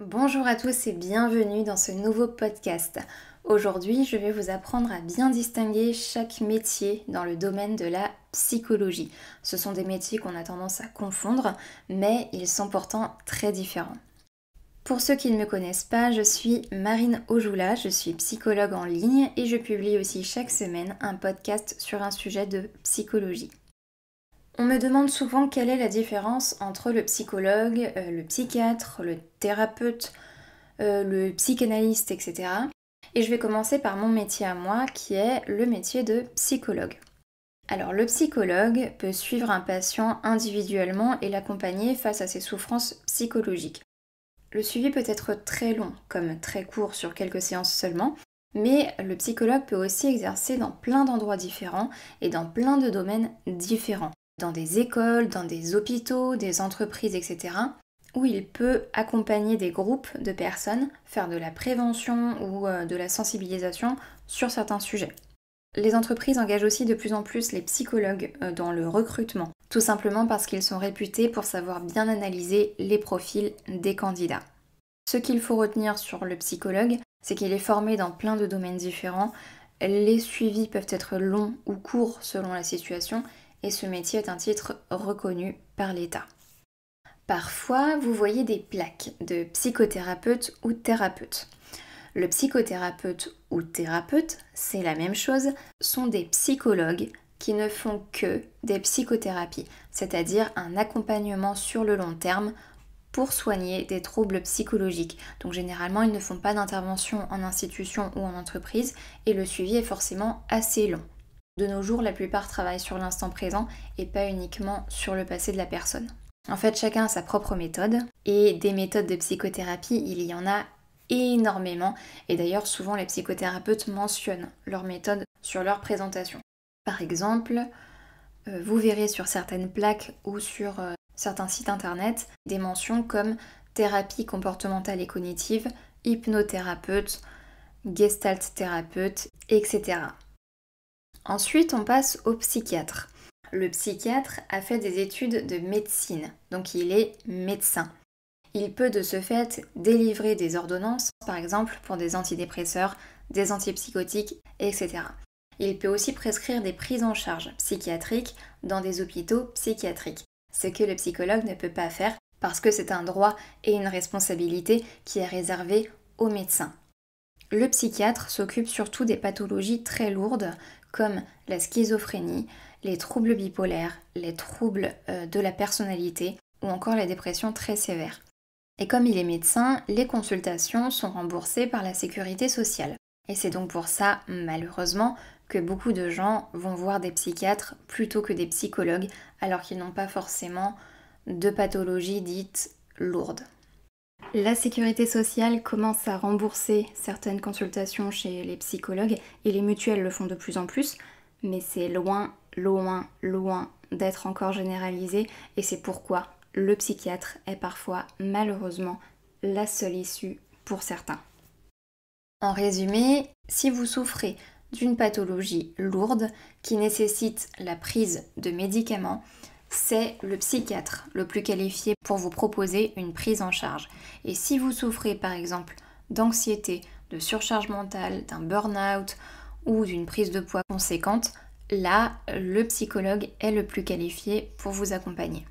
Bonjour à tous et bienvenue dans ce nouveau podcast. Aujourd'hui, je vais vous apprendre à bien distinguer chaque métier dans le domaine de la psychologie. Ce sont des métiers qu'on a tendance à confondre, mais ils sont pourtant très différents. Pour ceux qui ne me connaissent pas, je suis Marine Ojoula, je suis psychologue en ligne et je publie aussi chaque semaine un podcast sur un sujet de psychologie. On me demande souvent quelle est la différence entre le psychologue, euh, le psychiatre, le thérapeute, euh, le psychanalyste, etc. Et je vais commencer par mon métier à moi qui est le métier de psychologue. Alors le psychologue peut suivre un patient individuellement et l'accompagner face à ses souffrances psychologiques. Le suivi peut être très long, comme très court sur quelques séances seulement, mais le psychologue peut aussi exercer dans plein d'endroits différents et dans plein de domaines différents dans des écoles, dans des hôpitaux, des entreprises, etc., où il peut accompagner des groupes de personnes, faire de la prévention ou euh, de la sensibilisation sur certains sujets. Les entreprises engagent aussi de plus en plus les psychologues euh, dans le recrutement, tout simplement parce qu'ils sont réputés pour savoir bien analyser les profils des candidats. Ce qu'il faut retenir sur le psychologue, c'est qu'il est formé dans plein de domaines différents, les suivis peuvent être longs ou courts selon la situation, et ce métier est un titre reconnu par l'État. Parfois, vous voyez des plaques de psychothérapeute ou thérapeute. Le psychothérapeute ou thérapeute, c'est la même chose, sont des psychologues qui ne font que des psychothérapies, c'est-à-dire un accompagnement sur le long terme pour soigner des troubles psychologiques. Donc généralement, ils ne font pas d'intervention en institution ou en entreprise et le suivi est forcément assez long. De nos jours, la plupart travaillent sur l'instant présent et pas uniquement sur le passé de la personne. En fait, chacun a sa propre méthode et des méthodes de psychothérapie, il y en a énormément et d'ailleurs souvent les psychothérapeutes mentionnent leur méthode sur leur présentation. Par exemple, euh, vous verrez sur certaines plaques ou sur euh, certains sites internet des mentions comme thérapie comportementale et cognitive, hypnothérapeute, gestalt thérapeute, etc. Ensuite, on passe au psychiatre. Le psychiatre a fait des études de médecine, donc il est médecin. Il peut de ce fait délivrer des ordonnances, par exemple pour des antidépresseurs, des antipsychotiques, etc. Il peut aussi prescrire des prises en charge psychiatriques dans des hôpitaux psychiatriques, ce que le psychologue ne peut pas faire parce que c'est un droit et une responsabilité qui est réservé aux médecins. Le psychiatre s'occupe surtout des pathologies très lourdes comme la schizophrénie, les troubles bipolaires, les troubles euh, de la personnalité ou encore les dépressions très sévères. Et comme il est médecin, les consultations sont remboursées par la sécurité sociale. Et c'est donc pour ça, malheureusement, que beaucoup de gens vont voir des psychiatres plutôt que des psychologues, alors qu'ils n'ont pas forcément de pathologie dite lourde. La sécurité sociale commence à rembourser certaines consultations chez les psychologues et les mutuelles le font de plus en plus, mais c'est loin, loin, loin d'être encore généralisé et c'est pourquoi le psychiatre est parfois malheureusement la seule issue pour certains. En résumé, si vous souffrez d'une pathologie lourde qui nécessite la prise de médicaments, c'est le psychiatre le plus qualifié pour vous proposer une prise en charge. Et si vous souffrez par exemple d'anxiété, de surcharge mentale, d'un burn-out ou d'une prise de poids conséquente, là, le psychologue est le plus qualifié pour vous accompagner.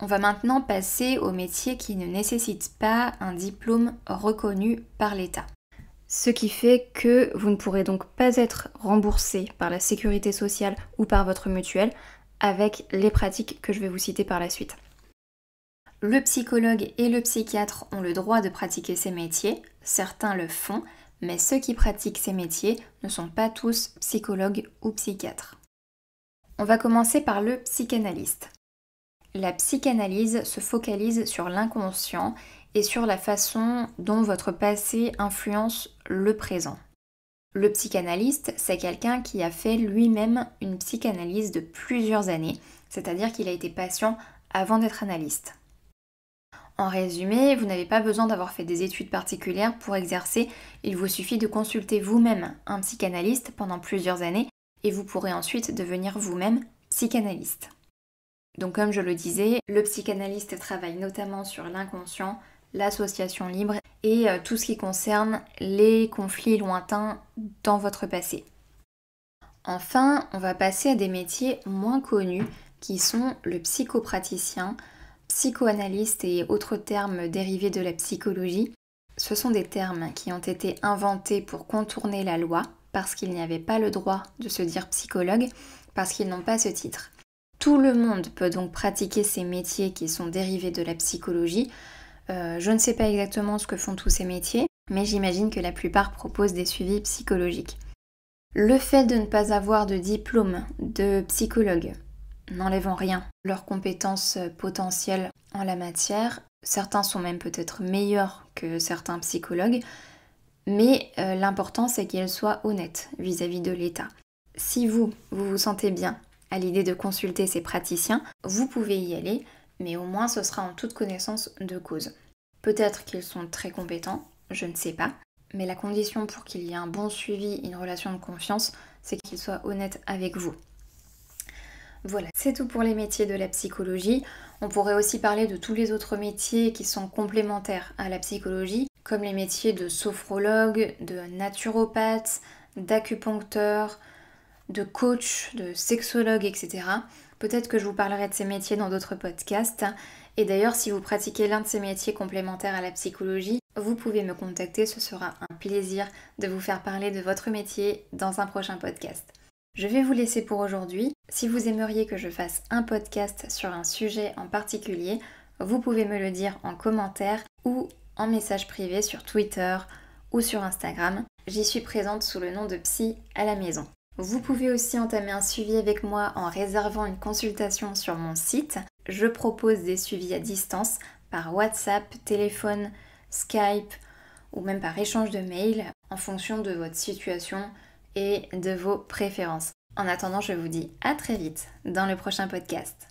On va maintenant passer au métier qui ne nécessite pas un diplôme reconnu par l'État. Ce qui fait que vous ne pourrez donc pas être remboursé par la sécurité sociale ou par votre mutuelle avec les pratiques que je vais vous citer par la suite. Le psychologue et le psychiatre ont le droit de pratiquer ces métiers, certains le font, mais ceux qui pratiquent ces métiers ne sont pas tous psychologues ou psychiatres. On va commencer par le psychanalyste. La psychanalyse se focalise sur l'inconscient et sur la façon dont votre passé influence le présent. Le psychanalyste, c'est quelqu'un qui a fait lui-même une psychanalyse de plusieurs années, c'est-à-dire qu'il a été patient avant d'être analyste. En résumé, vous n'avez pas besoin d'avoir fait des études particulières pour exercer, il vous suffit de consulter vous-même un psychanalyste pendant plusieurs années et vous pourrez ensuite devenir vous-même psychanalyste. Donc comme je le disais, le psychanalyste travaille notamment sur l'inconscient, l'association libre et euh, tout ce qui concerne les conflits lointains dans votre passé. Enfin, on va passer à des métiers moins connus qui sont le psychopraticien, psychoanalyste et autres termes dérivés de la psychologie. Ce sont des termes qui ont été inventés pour contourner la loi parce qu'il n'y avait pas le droit de se dire psychologue, parce qu'ils n'ont pas ce titre. Tout le monde peut donc pratiquer ces métiers qui sont dérivés de la psychologie. Euh, je ne sais pas exactement ce que font tous ces métiers, mais j'imagine que la plupart proposent des suivis psychologiques. Le fait de ne pas avoir de diplôme de psychologue n'enlève en rien leurs compétences potentielles en la matière. Certains sont même peut-être meilleurs que certains psychologues, mais euh, l'important c'est qu'ils soient honnêtes vis-à-vis de l'État. Si vous, vous vous sentez bien à l'idée de consulter ces praticiens, vous pouvez y aller, mais au moins ce sera en toute connaissance de cause. Peut-être qu'ils sont très compétents, je ne sais pas, mais la condition pour qu'il y ait un bon suivi, une relation de confiance, c'est qu'ils soient honnêtes avec vous. Voilà, c'est tout pour les métiers de la psychologie. On pourrait aussi parler de tous les autres métiers qui sont complémentaires à la psychologie, comme les métiers de sophrologue, de naturopathe, d'acupuncteur, de coach, de sexologue, etc. Peut-être que je vous parlerai de ces métiers dans d'autres podcasts. Et d'ailleurs, si vous pratiquez l'un de ces métiers complémentaires à la psychologie, vous pouvez me contacter, ce sera un plaisir de vous faire parler de votre métier dans un prochain podcast. Je vais vous laisser pour aujourd'hui. Si vous aimeriez que je fasse un podcast sur un sujet en particulier, vous pouvez me le dire en commentaire ou en message privé sur Twitter ou sur Instagram. J'y suis présente sous le nom de Psy à la maison. Vous pouvez aussi entamer un suivi avec moi en réservant une consultation sur mon site. Je propose des suivis à distance par WhatsApp, téléphone, Skype ou même par échange de mails en fonction de votre situation et de vos préférences. En attendant, je vous dis à très vite dans le prochain podcast.